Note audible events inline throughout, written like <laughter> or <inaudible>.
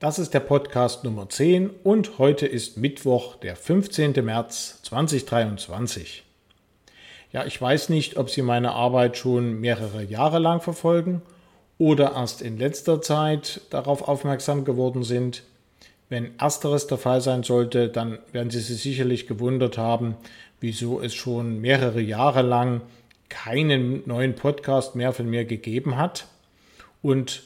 Das ist der Podcast Nummer 10 und heute ist Mittwoch, der 15. März 2023. Ja, ich weiß nicht, ob Sie meine Arbeit schon mehrere Jahre lang verfolgen oder erst in letzter Zeit darauf aufmerksam geworden sind. Wenn ersteres der Fall sein sollte, dann werden Sie sich sicherlich gewundert haben, wieso es schon mehrere Jahre lang keinen neuen Podcast mehr von mir gegeben hat. Und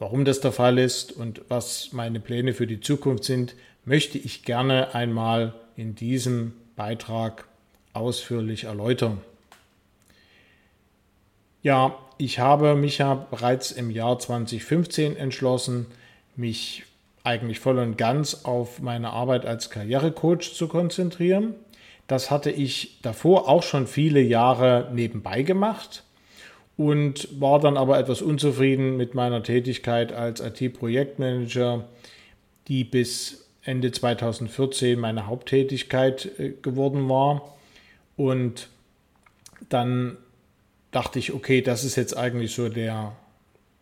Warum das der Fall ist und was meine Pläne für die Zukunft sind, möchte ich gerne einmal in diesem Beitrag ausführlich erläutern. Ja, ich habe mich ja bereits im Jahr 2015 entschlossen, mich eigentlich voll und ganz auf meine Arbeit als Karrierecoach zu konzentrieren. Das hatte ich davor auch schon viele Jahre nebenbei gemacht und war dann aber etwas unzufrieden mit meiner Tätigkeit als IT-Projektmanager, die bis Ende 2014 meine Haupttätigkeit äh, geworden war. Und dann dachte ich, okay, das ist jetzt eigentlich so der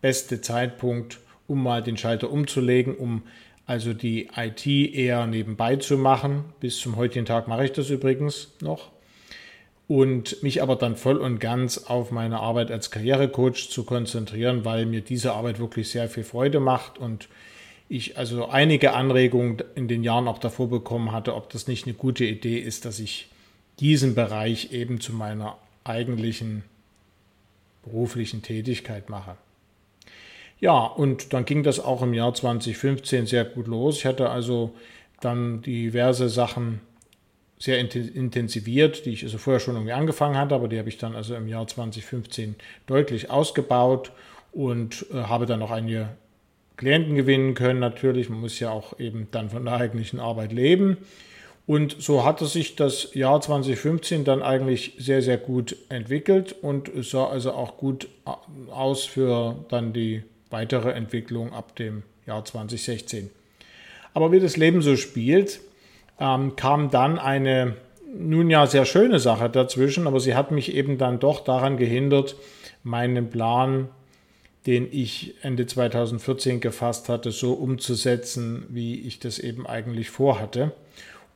beste Zeitpunkt, um mal den Schalter umzulegen, um also die IT eher nebenbei zu machen. Bis zum heutigen Tag mache ich das übrigens noch und mich aber dann voll und ganz auf meine Arbeit als Karrierecoach zu konzentrieren, weil mir diese Arbeit wirklich sehr viel Freude macht und ich also einige Anregungen in den Jahren auch davor bekommen hatte, ob das nicht eine gute Idee ist, dass ich diesen Bereich eben zu meiner eigentlichen beruflichen Tätigkeit mache. Ja, und dann ging das auch im Jahr 2015 sehr gut los. Ich hatte also dann diverse Sachen sehr intensiviert, die ich also vorher schon irgendwie angefangen hatte, aber die habe ich dann also im Jahr 2015 deutlich ausgebaut und äh, habe dann noch einige Klienten gewinnen können. Natürlich, man muss ja auch eben dann von der eigentlichen Arbeit leben. Und so hatte sich das Jahr 2015 dann eigentlich sehr, sehr gut entwickelt und es sah also auch gut aus für dann die weitere Entwicklung ab dem Jahr 2016. Aber wie das Leben so spielt, ähm, kam dann eine nun ja sehr schöne Sache dazwischen, aber sie hat mich eben dann doch daran gehindert, meinen Plan, den ich Ende 2014 gefasst hatte, so umzusetzen, wie ich das eben eigentlich vorhatte.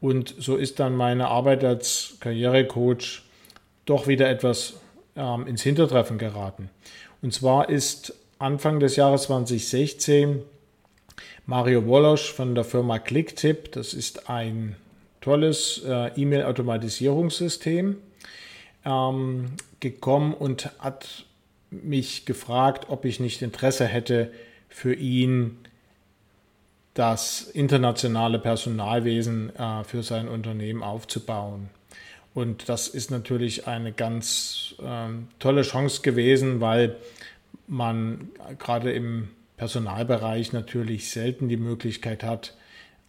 Und so ist dann meine Arbeit als Karrierecoach doch wieder etwas ähm, ins Hintertreffen geraten. Und zwar ist Anfang des Jahres 2016 Mario Wolosch von der Firma Clicktip. Das ist ein tolles äh, E-Mail-Automatisierungssystem ähm, gekommen und hat mich gefragt, ob ich nicht Interesse hätte, für ihn das internationale Personalwesen äh, für sein Unternehmen aufzubauen. Und das ist natürlich eine ganz äh, tolle Chance gewesen, weil man gerade im Personalbereich natürlich selten die Möglichkeit hat,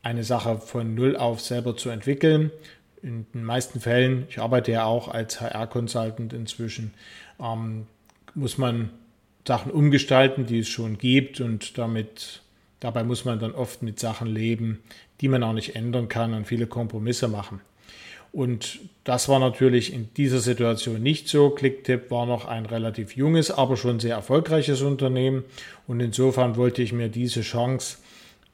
eine Sache von Null auf selber zu entwickeln. In den meisten Fällen, ich arbeite ja auch als HR-Consultant inzwischen, ähm, muss man Sachen umgestalten, die es schon gibt und damit, dabei muss man dann oft mit Sachen leben, die man auch nicht ändern kann und viele Kompromisse machen. Und das war natürlich in dieser Situation nicht so. Clicktip war noch ein relativ junges, aber schon sehr erfolgreiches Unternehmen. Und insofern wollte ich mir diese Chance,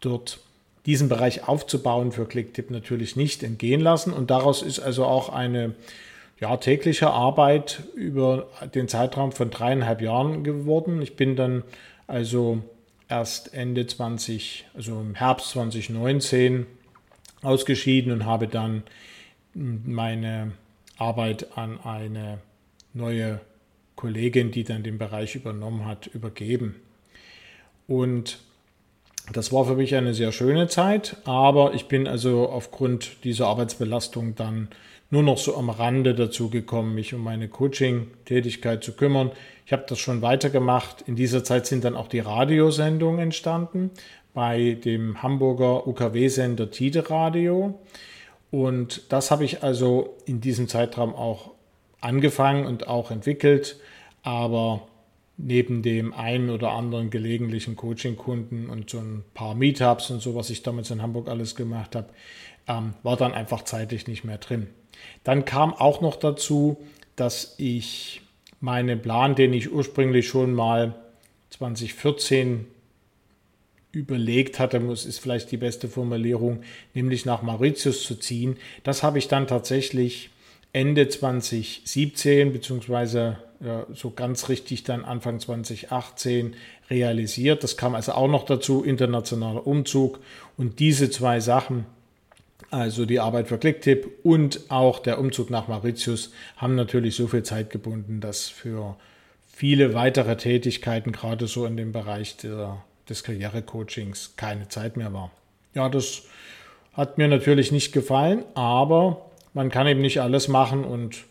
dort diesen Bereich aufzubauen, für Clicktip natürlich nicht entgehen lassen. Und daraus ist also auch eine ja, tägliche Arbeit über den Zeitraum von dreieinhalb Jahren geworden. Ich bin dann also erst Ende 20, also im Herbst 2019 ausgeschieden und habe dann meine Arbeit an eine neue Kollegin, die dann den Bereich übernommen hat, übergeben. Und das war für mich eine sehr schöne Zeit, aber ich bin also aufgrund dieser Arbeitsbelastung dann nur noch so am Rande dazu gekommen, mich um meine Coaching-Tätigkeit zu kümmern. Ich habe das schon weitergemacht. In dieser Zeit sind dann auch die Radiosendungen entstanden bei dem Hamburger UKW-Sender Tide Radio. Und das habe ich also in diesem Zeitraum auch angefangen und auch entwickelt. Aber neben dem einen oder anderen gelegentlichen Coaching-Kunden und so ein paar Meetups und so, was ich damals in Hamburg alles gemacht habe, ähm, war dann einfach zeitlich nicht mehr drin. Dann kam auch noch dazu, dass ich meinen Plan, den ich ursprünglich schon mal 2014 überlegt hatte, muss, ist vielleicht die beste Formulierung, nämlich nach Mauritius zu ziehen. Das habe ich dann tatsächlich Ende 2017 beziehungsweise ja, so ganz richtig dann Anfang 2018 realisiert. Das kam also auch noch dazu, internationaler Umzug und diese zwei Sachen, also die Arbeit für Clicktip und auch der Umzug nach Mauritius, haben natürlich so viel Zeit gebunden, dass für viele weitere Tätigkeiten, gerade so in dem Bereich der des Karrierecoachings keine Zeit mehr war. Ja, das hat mir natürlich nicht gefallen, aber man kann eben nicht alles machen und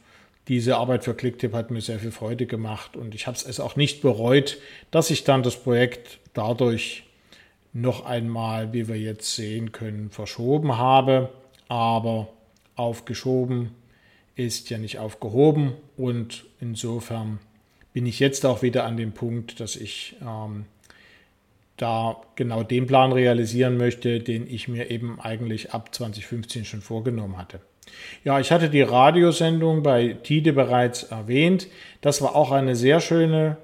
diese Arbeit für Clicktip hat mir sehr viel Freude gemacht und ich habe es auch nicht bereut, dass ich dann das Projekt dadurch noch einmal, wie wir jetzt sehen können, verschoben habe. Aber aufgeschoben ist ja nicht aufgehoben und insofern bin ich jetzt auch wieder an dem Punkt, dass ich ähm, da genau den Plan realisieren möchte, den ich mir eben eigentlich ab 2015 schon vorgenommen hatte. Ja, ich hatte die Radiosendung bei Tide bereits erwähnt. Das war auch eine sehr schöne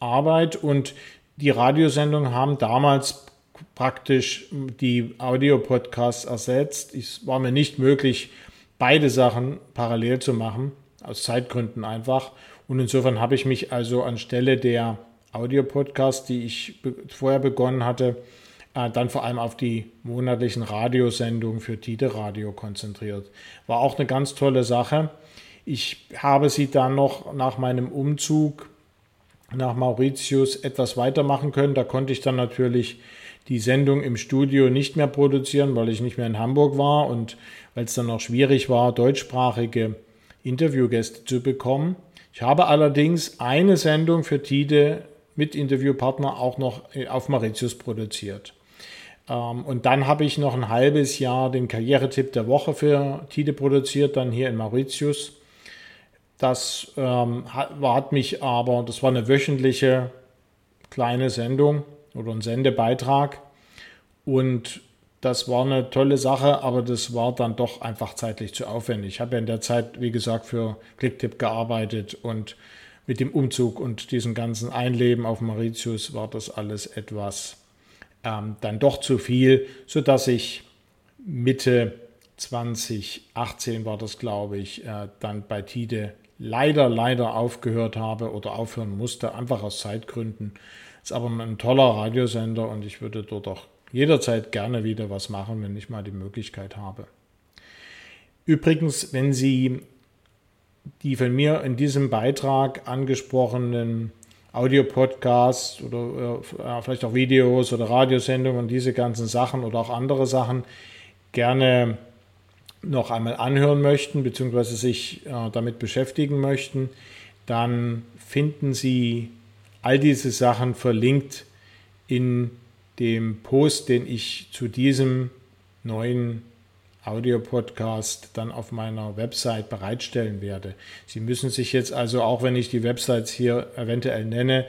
Arbeit und die Radiosendungen haben damals praktisch die Audiopodcasts ersetzt. Es war mir nicht möglich, beide Sachen parallel zu machen, aus Zeitgründen einfach. Und insofern habe ich mich also anstelle der Audiopodcast, die ich vorher begonnen hatte, äh, dann vor allem auf die monatlichen Radiosendungen für Tide Radio konzentriert. War auch eine ganz tolle Sache. Ich habe sie dann noch nach meinem Umzug nach Mauritius etwas weitermachen können. Da konnte ich dann natürlich die Sendung im Studio nicht mehr produzieren, weil ich nicht mehr in Hamburg war und weil es dann noch schwierig war, deutschsprachige Interviewgäste zu bekommen. Ich habe allerdings eine Sendung für Tide mit Interviewpartner auch noch äh, auf Mauritius produziert. Ähm, und dann habe ich noch ein halbes Jahr den Karrieretipp der Woche für Tide produziert, dann hier in Mauritius. Das ähm, hat, mich aber, das war eine wöchentliche kleine Sendung oder ein Sendebeitrag. Und das war eine tolle Sache, aber das war dann doch einfach zeitlich zu aufwendig. Ich habe ja in der Zeit, wie gesagt, für Clicktip gearbeitet und mit dem Umzug und diesem ganzen Einleben auf Mauritius war das alles etwas ähm, dann doch zu viel, sodass ich Mitte 2018 war das, glaube ich, äh, dann bei Tide leider, leider aufgehört habe oder aufhören musste, einfach aus Zeitgründen. Ist aber ein toller Radiosender und ich würde dort auch jederzeit gerne wieder was machen, wenn ich mal die Möglichkeit habe. Übrigens, wenn Sie die von mir in diesem Beitrag angesprochenen Audio-Podcasts oder äh, vielleicht auch Videos oder Radiosendungen und diese ganzen Sachen oder auch andere Sachen gerne noch einmal anhören möchten bzw. sich äh, damit beschäftigen möchten, dann finden Sie all diese Sachen verlinkt in dem Post, den ich zu diesem neuen Audio-Podcast dann auf meiner Website bereitstellen werde. Sie müssen sich jetzt also, auch wenn ich die Websites hier eventuell nenne,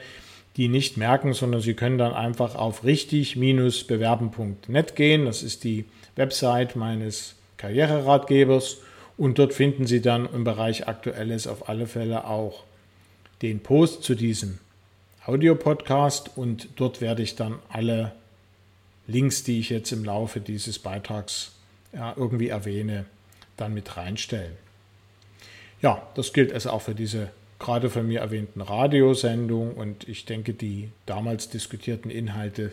die nicht merken, sondern Sie können dann einfach auf richtig-bewerben.net gehen. Das ist die Website meines Karriereratgebers und dort finden Sie dann im Bereich Aktuelles auf alle Fälle auch den Post zu diesem Audio-Podcast und dort werde ich dann alle Links, die ich jetzt im Laufe dieses Beitrags ja, irgendwie erwähne, dann mit reinstellen. Ja, das gilt also auch für diese gerade von mir erwähnten Radiosendung und ich denke, die damals diskutierten Inhalte,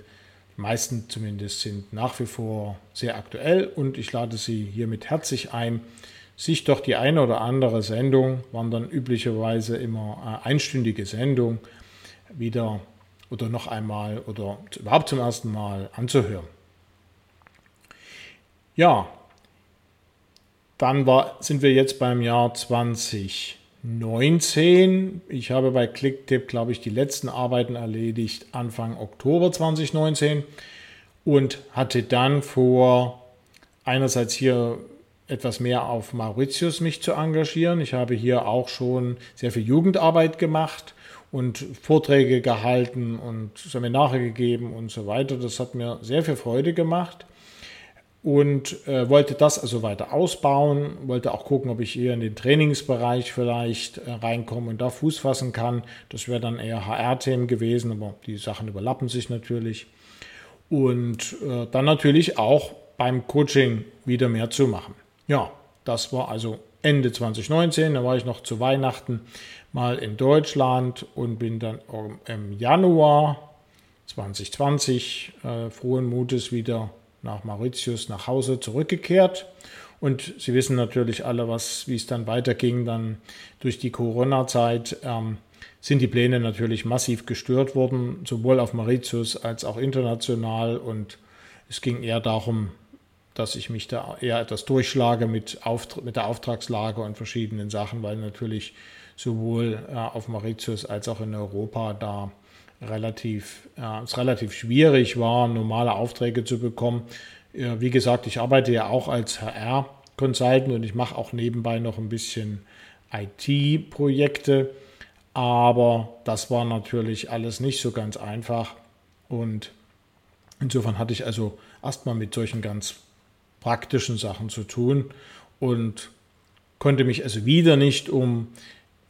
die meisten zumindest, sind nach wie vor sehr aktuell und ich lade Sie hiermit herzlich ein, sich doch die eine oder andere Sendung, waren dann üblicherweise immer äh, einstündige Sendung, wieder oder noch einmal oder überhaupt zum ersten Mal anzuhören. Ja, dann war, sind wir jetzt beim Jahr 2019. Ich habe bei Clicktip, glaube ich, die letzten Arbeiten erledigt Anfang Oktober 2019 und hatte dann vor, einerseits hier etwas mehr auf Mauritius mich zu engagieren. Ich habe hier auch schon sehr viel Jugendarbeit gemacht und Vorträge gehalten und Seminare gegeben und so weiter. Das hat mir sehr viel Freude gemacht und äh, wollte das also weiter ausbauen, wollte auch gucken, ob ich eher in den Trainingsbereich vielleicht äh, reinkomme und da Fuß fassen kann. Das wäre dann eher HR-Themen gewesen, aber die Sachen überlappen sich natürlich. und äh, dann natürlich auch beim Coaching wieder mehr zu machen. Ja, das war also Ende 2019, da war ich noch zu Weihnachten mal in Deutschland und bin dann im Januar 2020 äh, frohen Mutes wieder nach Mauritius nach Hause zurückgekehrt. Und Sie wissen natürlich alle, was, wie es dann weiterging. Dann durch die Corona-Zeit ähm, sind die Pläne natürlich massiv gestört worden, sowohl auf Mauritius als auch international. Und es ging eher darum, dass ich mich da eher etwas durchschlage mit, Auft mit der Auftragslage und verschiedenen Sachen, weil natürlich sowohl äh, auf Mauritius als auch in Europa da relativ, äh, es relativ schwierig war, normale Aufträge zu bekommen. Äh, wie gesagt, ich arbeite ja auch als HR-Consultant und ich mache auch nebenbei noch ein bisschen IT-Projekte. Aber das war natürlich alles nicht so ganz einfach. Und insofern hatte ich also erstmal mit solchen ganz praktischen Sachen zu tun und konnte mich also wieder nicht um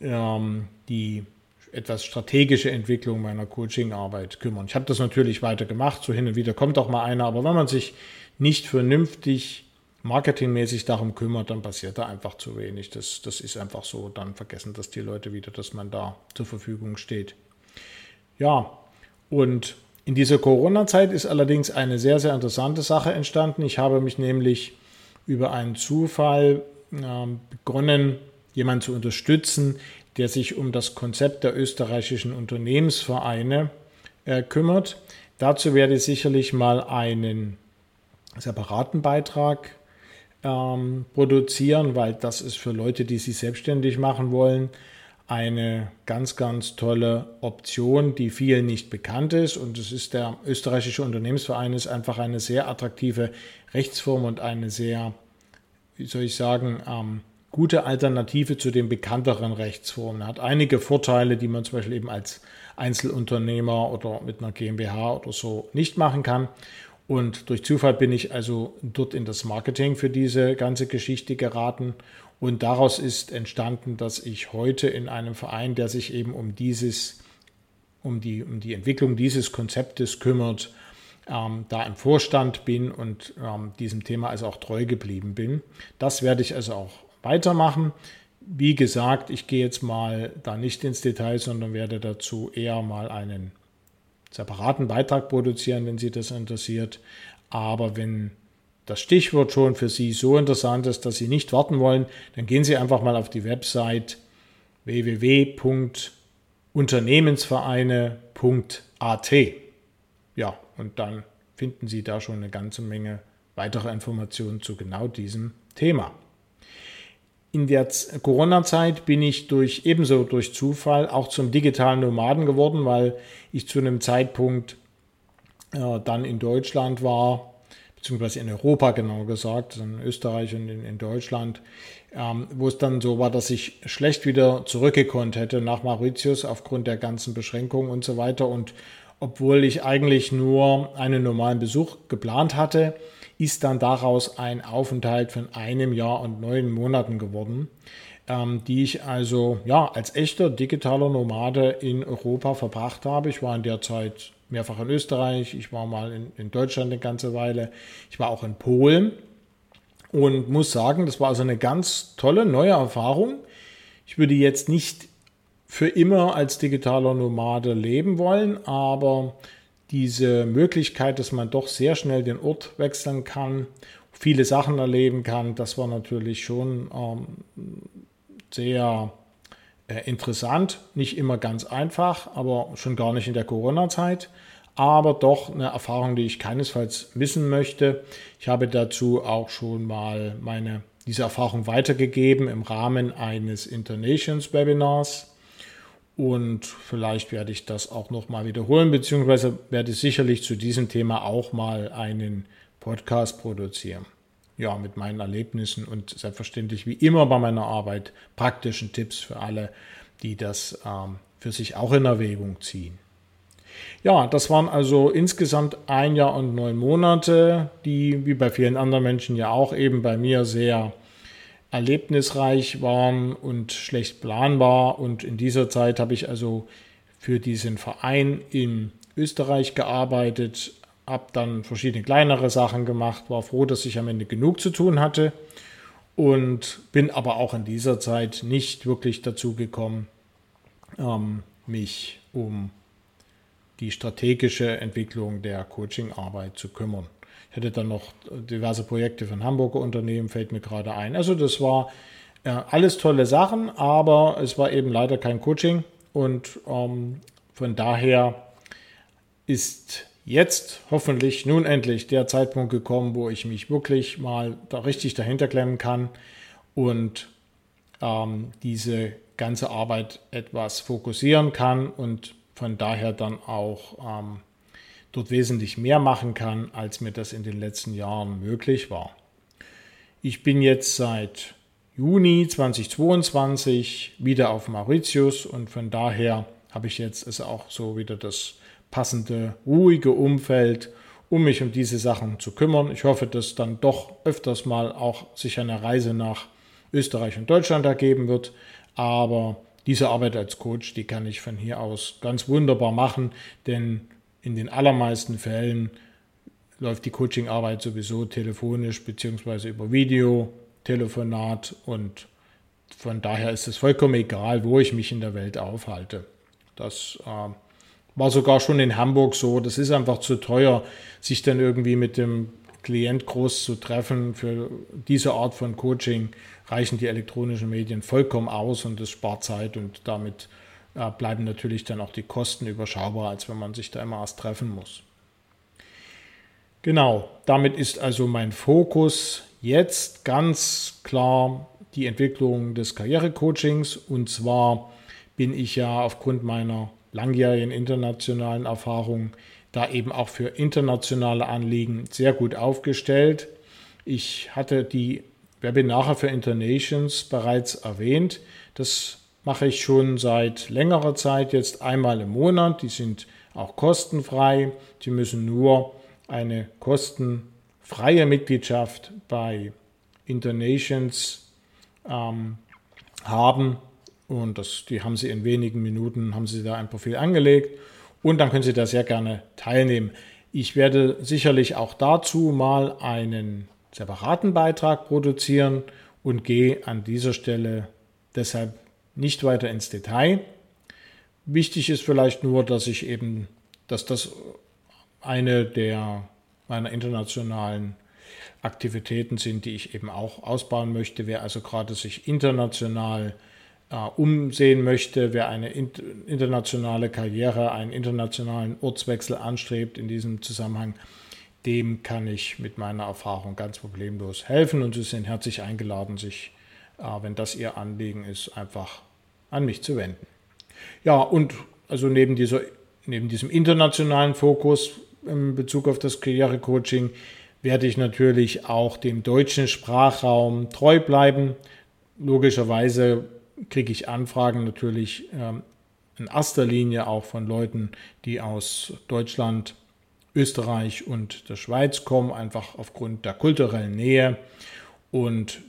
ähm, die etwas strategische Entwicklung meiner Coachingarbeit kümmern. Ich habe das natürlich weiter gemacht, so hin und wieder kommt auch mal einer, aber wenn man sich nicht vernünftig marketingmäßig darum kümmert, dann passiert da einfach zu wenig. Das, das ist einfach so. Dann vergessen das die Leute wieder, dass man da zur Verfügung steht. Ja, und in dieser Corona-Zeit ist allerdings eine sehr, sehr interessante Sache entstanden. Ich habe mich nämlich über einen Zufall äh, begonnen, jemanden zu unterstützen, der sich um das Konzept der österreichischen Unternehmensvereine äh, kümmert. Dazu werde ich sicherlich mal einen separaten Beitrag ähm, produzieren, weil das ist für Leute, die sich selbstständig machen wollen, eine ganz, ganz tolle Option, die vielen nicht bekannt ist. Und es ist der österreichische Unternehmensverein ist einfach eine sehr attraktive Rechtsform und eine sehr, wie soll ich sagen, ähm, gute Alternative zu den bekannteren Rechtsformen. Hat einige Vorteile, die man zum Beispiel eben als Einzelunternehmer oder mit einer GmbH oder so nicht machen kann. Und durch Zufall bin ich also dort in das Marketing für diese ganze Geschichte geraten. Und daraus ist entstanden, dass ich heute in einem Verein, der sich eben um dieses, um die, um die Entwicklung dieses Konzeptes kümmert, ähm, da im Vorstand bin und ähm, diesem Thema also auch treu geblieben bin. Das werde ich also auch weitermachen. Wie gesagt, ich gehe jetzt mal da nicht ins Detail, sondern werde dazu eher mal einen separaten Beitrag produzieren, wenn Sie das interessiert. Aber wenn das Stichwort schon für Sie so interessant ist, dass Sie nicht warten wollen, dann gehen Sie einfach mal auf die Website www.unternehmensvereine.at. Ja, und dann finden Sie da schon eine ganze Menge weitere Informationen zu genau diesem Thema. In der Corona-Zeit bin ich durch ebenso durch Zufall auch zum digitalen Nomaden geworden, weil ich zu einem Zeitpunkt äh, dann in Deutschland war, beziehungsweise in Europa genau gesagt, in Österreich und in, in Deutschland, ähm, wo es dann so war, dass ich schlecht wieder zurückgekonnt hätte nach Mauritius aufgrund der ganzen Beschränkungen und so weiter. Und obwohl ich eigentlich nur einen normalen Besuch geplant hatte, ist dann daraus ein Aufenthalt von einem Jahr und neun Monaten geworden, ähm, die ich also ja als echter digitaler Nomade in Europa verbracht habe. Ich war in der Zeit mehrfach in Österreich, ich war mal in, in Deutschland eine ganze Weile, ich war auch in Polen und muss sagen, das war also eine ganz tolle neue Erfahrung. Ich würde jetzt nicht für immer als digitaler Nomade leben wollen, aber diese Möglichkeit, dass man doch sehr schnell den Ort wechseln kann, viele Sachen erleben kann, das war natürlich schon ähm, sehr äh, interessant. Nicht immer ganz einfach, aber schon gar nicht in der Corona-Zeit. Aber doch eine Erfahrung, die ich keinesfalls missen möchte. Ich habe dazu auch schon mal meine, diese Erfahrung weitergegeben im Rahmen eines Internations Webinars und vielleicht werde ich das auch nochmal wiederholen, beziehungsweise werde ich sicherlich zu diesem Thema auch mal einen Podcast produzieren. Ja, mit meinen Erlebnissen und selbstverständlich wie immer bei meiner Arbeit praktischen Tipps für alle, die das ähm, für sich auch in Erwägung ziehen. Ja, das waren also insgesamt ein Jahr und neun Monate, die wie bei vielen anderen Menschen ja auch eben bei mir sehr erlebnisreich waren und schlecht planbar. Und in dieser Zeit habe ich also für diesen Verein in Österreich gearbeitet, habe dann verschiedene kleinere Sachen gemacht, war froh, dass ich am Ende genug zu tun hatte und bin aber auch in dieser Zeit nicht wirklich dazu gekommen, ähm, mich um die strategische Entwicklung der Coachingarbeit zu kümmern. Ich hatte dann noch diverse Projekte von Hamburger Unternehmen, fällt mir gerade ein. Also das war äh, alles tolle Sachen, aber es war eben leider kein Coaching und ähm, von daher ist jetzt hoffentlich nun endlich der Zeitpunkt gekommen, wo ich mich wirklich mal da richtig dahinter klemmen kann und ähm, diese ganze Arbeit etwas fokussieren kann und von daher dann auch ähm, dort wesentlich mehr machen kann, als mir das in den letzten Jahren möglich war. Ich bin jetzt seit Juni 2022 wieder auf Mauritius und von daher habe ich jetzt also auch so wieder das passende, ruhige Umfeld, um mich um diese Sachen zu kümmern. Ich hoffe, dass dann doch öfters mal auch sich eine Reise nach Österreich und Deutschland ergeben wird. Aber diese Arbeit als Coach, die kann ich von hier aus ganz wunderbar machen, denn in den allermeisten Fällen läuft die Coachingarbeit sowieso telefonisch bzw. über Video, Telefonat und von daher ist es vollkommen egal, wo ich mich in der Welt aufhalte. Das äh, war sogar schon in Hamburg so. Das ist einfach zu teuer, sich dann irgendwie mit dem Klient groß zu treffen. Für diese Art von Coaching reichen die elektronischen Medien vollkommen aus und das spart Zeit und damit bleiben natürlich dann auch die Kosten überschaubar, als wenn man sich da immer erst treffen muss. Genau, damit ist also mein Fokus jetzt ganz klar die Entwicklung des Karrierecoachings und zwar bin ich ja aufgrund meiner langjährigen internationalen Erfahrung da eben auch für internationale Anliegen sehr gut aufgestellt. Ich hatte die Webinare für Internations bereits erwähnt. Das mache ich schon seit längerer Zeit, jetzt einmal im Monat. Die sind auch kostenfrei. Sie müssen nur eine kostenfreie Mitgliedschaft bei Internations ähm, haben und das, die haben Sie in wenigen Minuten, haben Sie da ein Profil angelegt und dann können Sie da sehr gerne teilnehmen. Ich werde sicherlich auch dazu mal einen separaten Beitrag produzieren und gehe an dieser Stelle deshalb nicht weiter ins Detail. Wichtig ist vielleicht nur, dass ich eben, dass das eine der meiner internationalen Aktivitäten sind, die ich eben auch ausbauen möchte. Wer also gerade sich international äh, umsehen möchte, wer eine internationale Karriere, einen internationalen Ortswechsel anstrebt in diesem Zusammenhang, dem kann ich mit meiner Erfahrung ganz problemlos helfen und Sie sind herzlich eingeladen, sich, äh, wenn das Ihr Anliegen ist, einfach an mich zu wenden. Ja, und also neben, dieser, neben diesem internationalen Fokus in Bezug auf das Karrierecoaching werde ich natürlich auch dem deutschen Sprachraum treu bleiben. Logischerweise kriege ich Anfragen natürlich ähm, in erster Linie auch von Leuten, die aus Deutschland, Österreich und der Schweiz kommen, einfach aufgrund der kulturellen Nähe. Und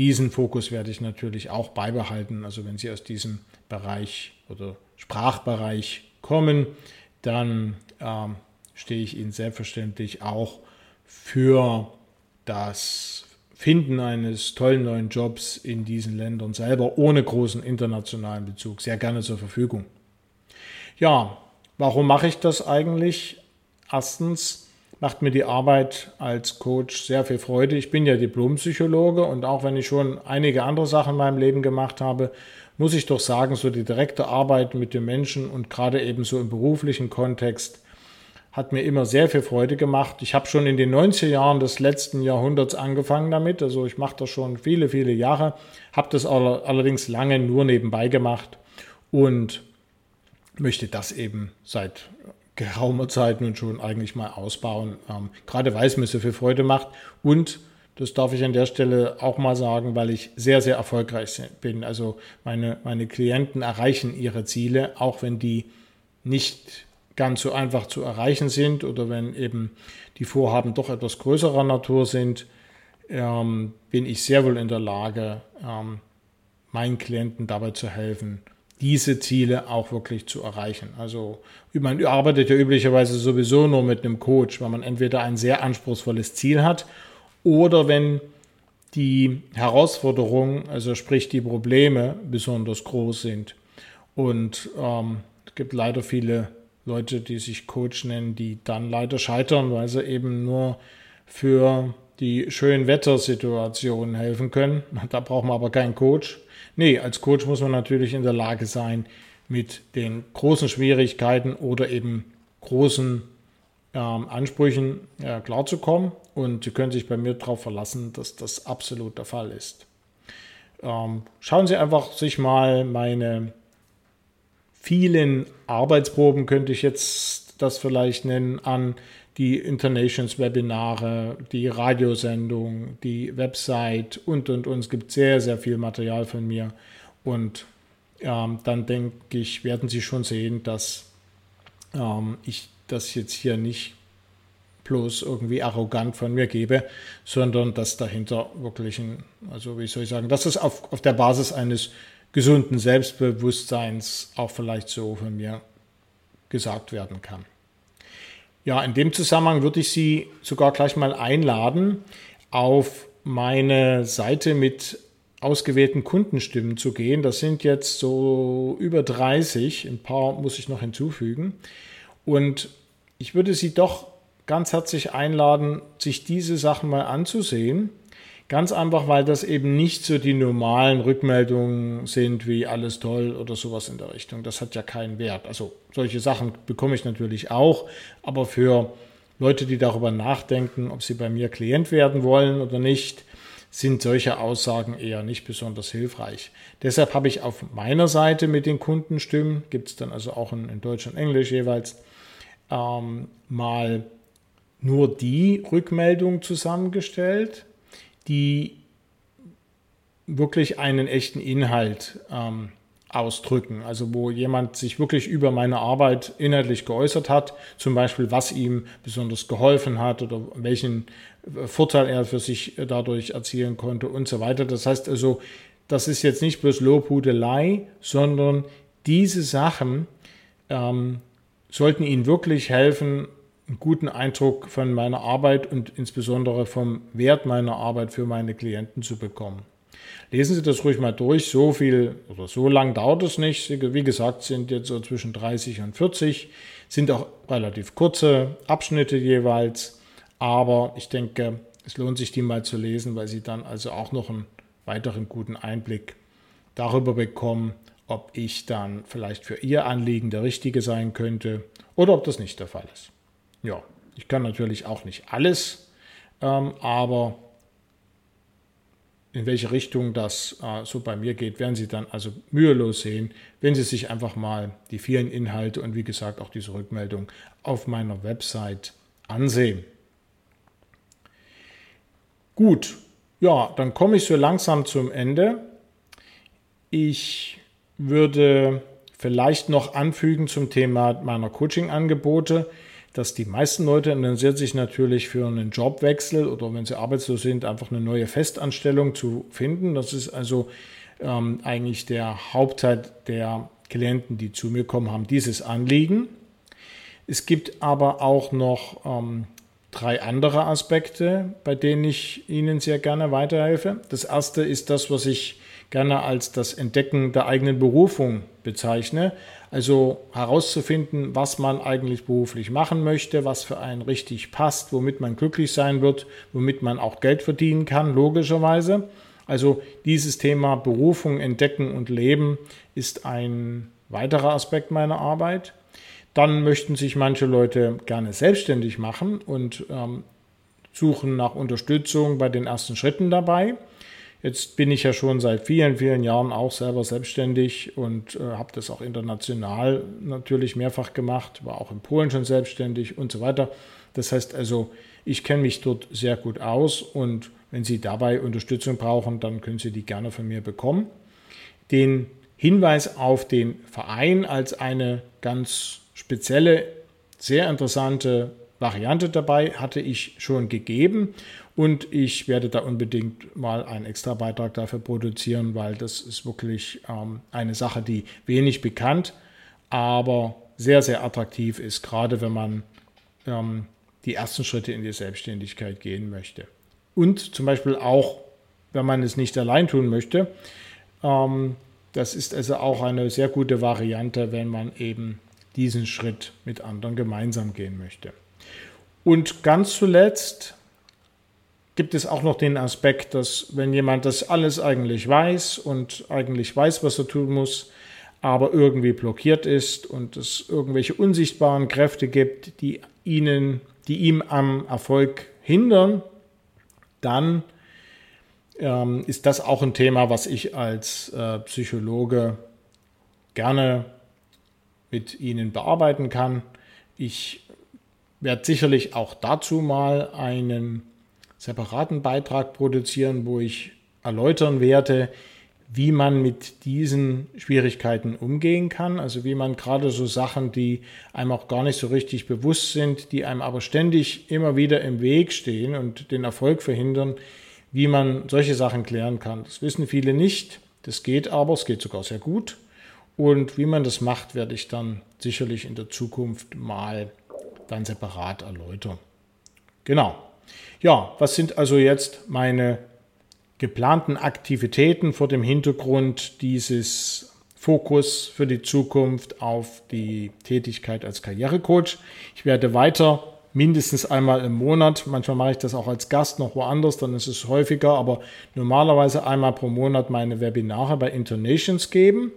diesen Fokus werde ich natürlich auch beibehalten. Also wenn Sie aus diesem Bereich oder Sprachbereich kommen, dann ähm, stehe ich Ihnen selbstverständlich auch für das Finden eines tollen neuen Jobs in diesen Ländern selber ohne großen internationalen Bezug sehr gerne zur Verfügung. Ja, warum mache ich das eigentlich? Erstens macht mir die Arbeit als Coach sehr viel Freude. Ich bin ja Diplompsychologe und auch wenn ich schon einige andere Sachen in meinem Leben gemacht habe, muss ich doch sagen, so die direkte Arbeit mit den Menschen und gerade eben so im beruflichen Kontext hat mir immer sehr viel Freude gemacht. Ich habe schon in den 90er Jahren des letzten Jahrhunderts angefangen damit. Also ich mache das schon viele, viele Jahre, habe das allerdings lange nur nebenbei gemacht und möchte das eben seit geraumer Zeit nun schon eigentlich mal ausbauen. Ähm, gerade weil es mir so viel Freude macht und das darf ich an der Stelle auch mal sagen, weil ich sehr, sehr erfolgreich bin. Also meine, meine Klienten erreichen ihre Ziele, auch wenn die nicht ganz so einfach zu erreichen sind oder wenn eben die Vorhaben doch etwas größerer Natur sind, ähm, bin ich sehr wohl in der Lage, ähm, meinen Klienten dabei zu helfen, diese Ziele auch wirklich zu erreichen. Also man arbeitet ja üblicherweise sowieso nur mit einem Coach, weil man entweder ein sehr anspruchsvolles Ziel hat oder wenn die Herausforderungen, also sprich die Probleme, besonders groß sind. Und ähm, es gibt leider viele Leute, die sich Coach nennen, die dann leider scheitern, weil sie eben nur für die schönen Wettersituationen helfen können. Da braucht man aber keinen Coach. Nee, als Coach muss man natürlich in der Lage sein, mit den großen Schwierigkeiten oder eben großen ähm, Ansprüchen äh, klarzukommen. Und Sie können sich bei mir darauf verlassen, dass das absolut der Fall ist. Ähm, schauen Sie einfach sich mal meine vielen Arbeitsproben, könnte ich jetzt das vielleicht nennen, an die Internations-Webinare, die Radiosendung, die Website und, und, und. Gibt sehr, sehr viel Material von mir. Und ähm, dann denke ich, werden Sie schon sehen, dass ähm, ich das jetzt hier nicht bloß irgendwie arrogant von mir gebe, sondern dass dahinter wirklich ein, also wie soll ich sagen, dass es auf, auf der Basis eines gesunden Selbstbewusstseins auch vielleicht so von mir gesagt werden kann. Ja, in dem Zusammenhang würde ich Sie sogar gleich mal einladen, auf meine Seite mit ausgewählten Kundenstimmen zu gehen. Das sind jetzt so über 30, ein paar muss ich noch hinzufügen. Und ich würde Sie doch ganz herzlich einladen, sich diese Sachen mal anzusehen Ganz einfach, weil das eben nicht so die normalen Rückmeldungen sind wie alles toll oder sowas in der Richtung. Das hat ja keinen Wert. Also solche Sachen bekomme ich natürlich auch, aber für Leute, die darüber nachdenken, ob sie bei mir Klient werden wollen oder nicht, sind solche Aussagen eher nicht besonders hilfreich. Deshalb habe ich auf meiner Seite mit den Kundenstimmen, gibt es dann also auch in, in Deutsch und Englisch jeweils, ähm, mal nur die Rückmeldung zusammengestellt die wirklich einen echten Inhalt ähm, ausdrücken. Also wo jemand sich wirklich über meine Arbeit inhaltlich geäußert hat, zum Beispiel was ihm besonders geholfen hat oder welchen äh, Vorteil er für sich dadurch erzielen konnte und so weiter. Das heißt also, das ist jetzt nicht bloß Lobhudelei, sondern diese Sachen ähm, sollten Ihnen wirklich helfen, einen guten Eindruck von meiner Arbeit und insbesondere vom Wert meiner Arbeit für meine Klienten zu bekommen. Lesen Sie das ruhig mal durch. So viel oder so lang dauert es nicht. Wie gesagt, sind jetzt so zwischen 30 und 40, sind auch relativ kurze Abschnitte jeweils. Aber ich denke, es lohnt sich, die mal zu lesen, weil Sie dann also auch noch einen weiteren guten Einblick darüber bekommen, ob ich dann vielleicht für Ihr Anliegen der Richtige sein könnte oder ob das nicht der Fall ist. Ja, ich kann natürlich auch nicht alles, ähm, aber in welche Richtung das äh, so bei mir geht, werden Sie dann also mühelos sehen, wenn Sie sich einfach mal die vielen Inhalte und wie gesagt auch diese Rückmeldung auf meiner Website ansehen. Gut, ja, dann komme ich so langsam zum Ende. Ich würde vielleicht noch anfügen zum Thema meiner Coaching-Angebote dass die meisten Leute interessieren sich natürlich für einen Jobwechsel oder wenn sie arbeitslos sind, einfach eine neue Festanstellung zu finden. Das ist also ähm, eigentlich der Hauptteil der Klienten, die zu mir kommen, haben dieses Anliegen. Es gibt aber auch noch ähm, drei andere Aspekte, bei denen ich Ihnen sehr gerne weiterhelfe. Das erste ist das, was ich gerne als das Entdecken der eigenen Berufung bezeichne. Also herauszufinden, was man eigentlich beruflich machen möchte, was für einen richtig passt, womit man glücklich sein wird, womit man auch Geld verdienen kann, logischerweise. Also dieses Thema Berufung, Entdecken und Leben ist ein weiterer Aspekt meiner Arbeit. Dann möchten sich manche Leute gerne selbstständig machen und ähm, suchen nach Unterstützung bei den ersten Schritten dabei. Jetzt bin ich ja schon seit vielen, vielen Jahren auch selber selbstständig und äh, habe das auch international natürlich mehrfach gemacht, war auch in Polen schon selbstständig und so weiter. Das heißt also, ich kenne mich dort sehr gut aus und wenn Sie dabei Unterstützung brauchen, dann können Sie die gerne von mir bekommen. Den Hinweis auf den Verein als eine ganz spezielle, sehr interessante Variante dabei, hatte ich schon gegeben und ich werde da unbedingt mal einen extra Beitrag dafür produzieren, weil das ist wirklich ähm, eine Sache, die wenig bekannt, aber sehr, sehr attraktiv ist, gerade wenn man ähm, die ersten Schritte in die Selbstständigkeit gehen möchte. Und zum Beispiel auch, wenn man es nicht allein tun möchte, ähm, das ist also auch eine sehr gute Variante, wenn man eben diesen Schritt mit anderen gemeinsam gehen möchte. Und ganz zuletzt gibt es auch noch den Aspekt, dass wenn jemand das alles eigentlich weiß und eigentlich weiß, was er tun muss, aber irgendwie blockiert ist und es irgendwelche unsichtbaren Kräfte gibt, die ihnen, die ihm am Erfolg hindern, dann ähm, ist das auch ein Thema, was ich als äh, Psychologe gerne mit Ihnen bearbeiten kann. Ich werde sicherlich auch dazu mal einen separaten Beitrag produzieren, wo ich erläutern werde, wie man mit diesen Schwierigkeiten umgehen kann. Also wie man gerade so Sachen, die einem auch gar nicht so richtig bewusst sind, die einem aber ständig immer wieder im Weg stehen und den Erfolg verhindern, wie man solche Sachen klären kann. Das wissen viele nicht. Das geht aber, es geht sogar sehr gut. Und wie man das macht, werde ich dann sicherlich in der Zukunft mal dann separat erläutern. Genau. Ja, was sind also jetzt meine geplanten Aktivitäten vor dem Hintergrund dieses Fokus für die Zukunft auf die Tätigkeit als Karrierecoach? Ich werde weiter mindestens einmal im Monat, manchmal mache ich das auch als Gast noch woanders, dann ist es häufiger, aber normalerweise einmal pro Monat meine Webinare bei Internations geben.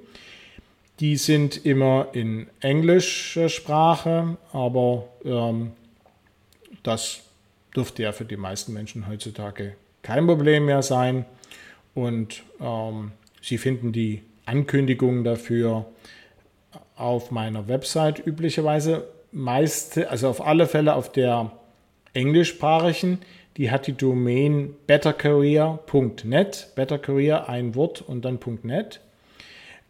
Die sind immer in englischer Sprache, aber ähm, das dürfte ja für die meisten Menschen heutzutage kein Problem mehr sein. Und ähm, Sie finden die Ankündigungen dafür auf meiner Website üblicherweise. Meiste, also auf alle Fälle auf der englischsprachigen, die hat die Domain bettercareer.net, bettercareer ein Wort und dann .net.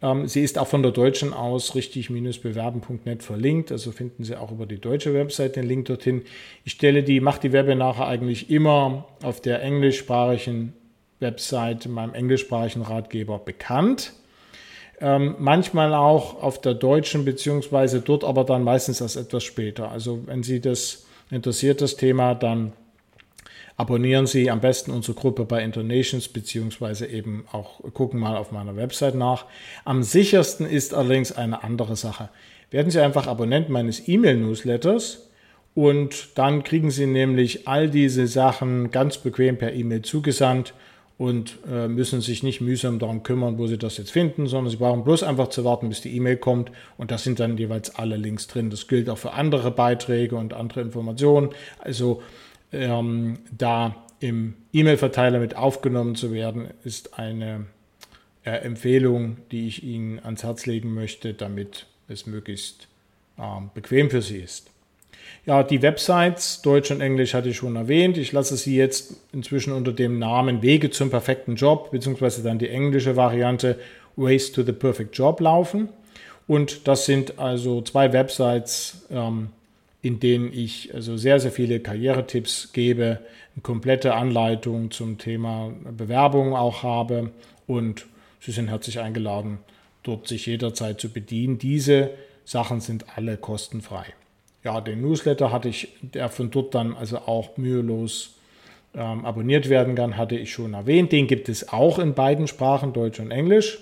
Ähm, sie ist auch von der deutschen aus richtig-bewerben.net verlinkt, also finden Sie auch über die deutsche Website den Link dorthin. Ich stelle die, mache die Webinare eigentlich immer auf der englischsprachigen Website, meinem englischsprachigen Ratgeber bekannt. Ähm, manchmal auch auf der deutschen, beziehungsweise dort aber dann meistens erst etwas später. Also wenn Sie das interessiert, das Thema, dann abonnieren Sie am besten unsere Gruppe bei Intonations beziehungsweise eben auch gucken mal auf meiner Website nach. Am sichersten ist allerdings eine andere Sache. Werden Sie einfach Abonnent meines E-Mail-Newsletters und dann kriegen Sie nämlich all diese Sachen ganz bequem per E-Mail zugesandt und äh, müssen sich nicht mühsam darum kümmern, wo Sie das jetzt finden, sondern Sie brauchen bloß einfach zu warten, bis die E-Mail kommt und da sind dann jeweils alle Links drin. Das gilt auch für andere Beiträge und andere Informationen. Also ähm, da im E-Mail-Verteiler mit aufgenommen zu werden, ist eine äh, Empfehlung, die ich Ihnen ans Herz legen möchte, damit es möglichst ähm, bequem für Sie ist. Ja, die Websites Deutsch und Englisch hatte ich schon erwähnt. Ich lasse sie jetzt inzwischen unter dem Namen Wege zum perfekten Job, beziehungsweise dann die englische Variante Ways to the Perfect Job laufen. Und das sind also zwei Websites, ähm, in denen ich also sehr, sehr viele Karrieretipps gebe, eine komplette Anleitung zum Thema Bewerbung auch habe und Sie sind herzlich eingeladen, dort sich jederzeit zu bedienen. Diese Sachen sind alle kostenfrei. Ja, den Newsletter hatte ich, der von dort dann also auch mühelos ähm, abonniert werden kann, hatte ich schon erwähnt. Den gibt es auch in beiden Sprachen, Deutsch und Englisch.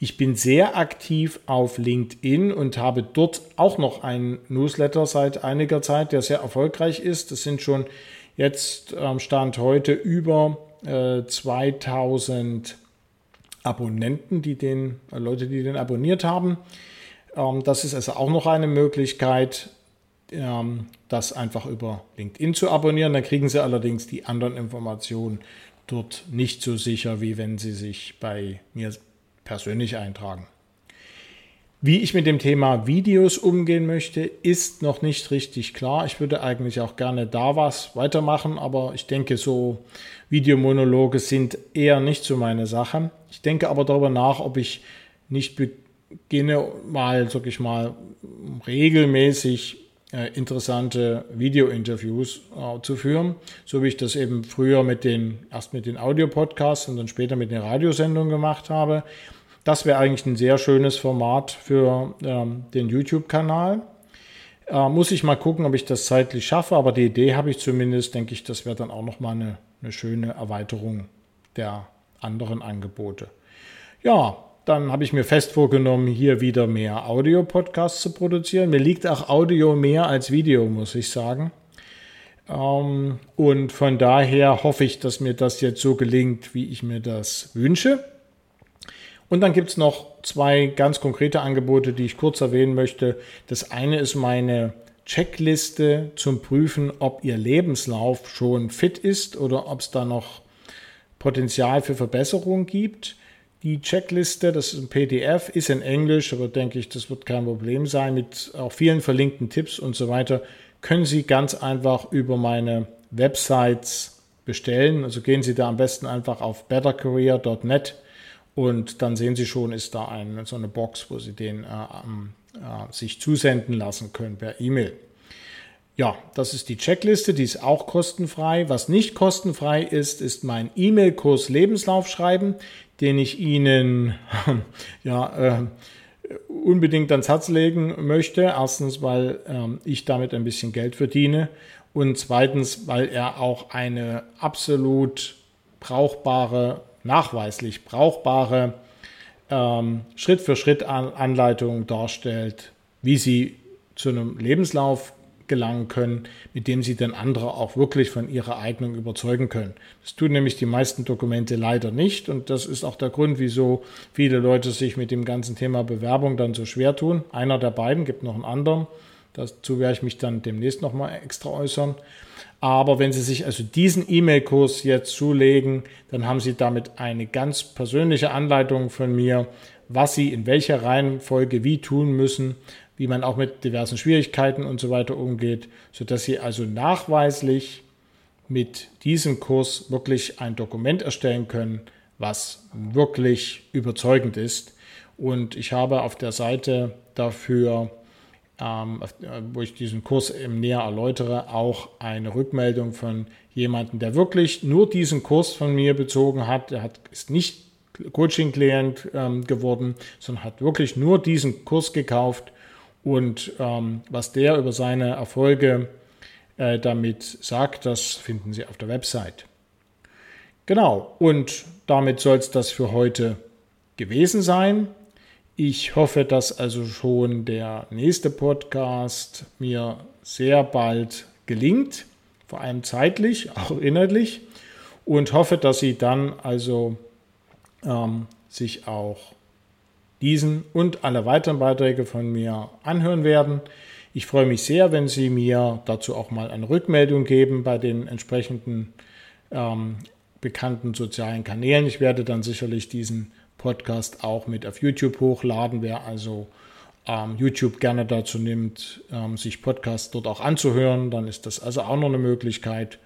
Ich bin sehr aktiv auf LinkedIn und habe dort auch noch einen Newsletter seit einiger Zeit, der sehr erfolgreich ist. Das sind schon jetzt am Stand heute über äh, 2000 Abonnenten, die den, äh, Leute, die den abonniert haben. Ähm, das ist also auch noch eine Möglichkeit, ähm, das einfach über LinkedIn zu abonnieren. Dann kriegen Sie allerdings die anderen Informationen dort nicht so sicher, wie wenn Sie sich bei mir persönlich eintragen. Wie ich mit dem Thema Videos umgehen möchte, ist noch nicht richtig klar. Ich würde eigentlich auch gerne da was weitermachen, aber ich denke, so Videomonologe sind eher nicht so meine Sache. Ich denke aber darüber nach, ob ich nicht beginne, mal, sag ich mal, regelmäßig interessante Video-Interviews äh, zu führen, so wie ich das eben früher mit den, erst mit den Audio-Podcasts und dann später mit den Radiosendungen gemacht habe. Das wäre eigentlich ein sehr schönes Format für ähm, den YouTube-Kanal. Äh, muss ich mal gucken, ob ich das zeitlich schaffe, aber die Idee habe ich zumindest, denke ich, das wäre dann auch nochmal eine, eine schöne Erweiterung der anderen Angebote. Ja, dann habe ich mir fest vorgenommen, hier wieder mehr Audio-Podcasts zu produzieren. Mir liegt auch Audio mehr als Video, muss ich sagen. Ähm, und von daher hoffe ich, dass mir das jetzt so gelingt, wie ich mir das wünsche. Und dann gibt es noch zwei ganz konkrete Angebote, die ich kurz erwähnen möchte. Das eine ist meine Checkliste zum Prüfen, ob Ihr Lebenslauf schon fit ist oder ob es da noch Potenzial für Verbesserung gibt. Die Checkliste, das ist ein PDF, ist in Englisch, aber denke ich, das wird kein Problem sein, mit auch vielen verlinkten Tipps und so weiter, können Sie ganz einfach über meine Websites bestellen. Also gehen Sie da am besten einfach auf bettercareer.net und dann sehen Sie schon, ist da eine, so eine Box, wo Sie den äh, äh, sich zusenden lassen können per E-Mail. Ja, das ist die Checkliste, die ist auch kostenfrei. Was nicht kostenfrei ist, ist mein E-Mail-Kurs Lebenslauf schreiben, den ich Ihnen <laughs> ja, äh, unbedingt ans Herz legen möchte. Erstens, weil ähm, ich damit ein bisschen Geld verdiene und zweitens, weil er auch eine absolut brauchbare, nachweislich brauchbare ähm, Schritt-für-Schritt-Anleitung darstellt, wie Sie zu einem Lebenslauf gelangen können, mit dem sie dann andere auch wirklich von ihrer Eignung überzeugen können. Das tun nämlich die meisten Dokumente leider nicht und das ist auch der Grund, wieso viele Leute sich mit dem ganzen Thema Bewerbung dann so schwer tun. Einer der beiden gibt noch einen anderen. Dazu werde ich mich dann demnächst nochmal extra äußern. Aber wenn Sie sich also diesen E-Mail-Kurs jetzt zulegen, dann haben Sie damit eine ganz persönliche Anleitung von mir, was Sie in welcher Reihenfolge wie tun müssen, wie man auch mit diversen Schwierigkeiten und so weiter umgeht, sodass Sie also nachweislich mit diesem Kurs wirklich ein Dokument erstellen können, was wirklich überzeugend ist. Und ich habe auf der Seite dafür, ähm, wo ich diesen Kurs eben näher erläutere, auch eine Rückmeldung von jemandem, der wirklich nur diesen Kurs von mir bezogen hat. Er hat, ist nicht Coaching-Klient ähm, geworden, sondern hat wirklich nur diesen Kurs gekauft und ähm, was der über seine Erfolge äh, damit sagt, das finden Sie auf der Website. Genau, und damit soll es das für heute gewesen sein. Ich hoffe, dass also schon der nächste Podcast mir sehr bald gelingt, vor allem zeitlich, auch inhaltlich, und hoffe, dass Sie dann also ähm, sich auch diesen und alle weiteren Beiträge von mir anhören werden. Ich freue mich sehr, wenn Sie mir dazu auch mal eine Rückmeldung geben bei den entsprechenden ähm, bekannten sozialen Kanälen. Ich werde dann sicherlich diesen Podcast auch mit auf YouTube hochladen. Wer also ähm, YouTube gerne dazu nimmt, ähm, sich Podcasts dort auch anzuhören, dann ist das also auch noch eine Möglichkeit.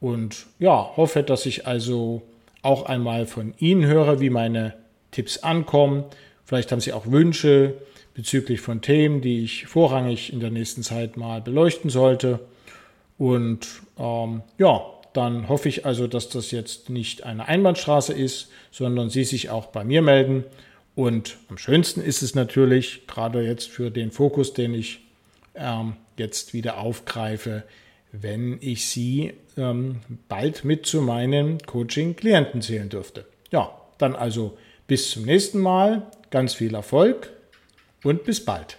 Und ja, hoffe, dass ich also auch einmal von Ihnen höre, wie meine Tipps ankommen. Vielleicht haben Sie auch Wünsche bezüglich von Themen, die ich vorrangig in der nächsten Zeit mal beleuchten sollte. Und ähm, ja, dann hoffe ich also, dass das jetzt nicht eine Einbahnstraße ist, sondern Sie sich auch bei mir melden. Und am schönsten ist es natürlich, gerade jetzt für den Fokus, den ich ähm, jetzt wieder aufgreife, wenn ich Sie ähm, bald mit zu meinen Coaching-Klienten zählen dürfte. Ja, dann also bis zum nächsten Mal, ganz viel Erfolg und bis bald.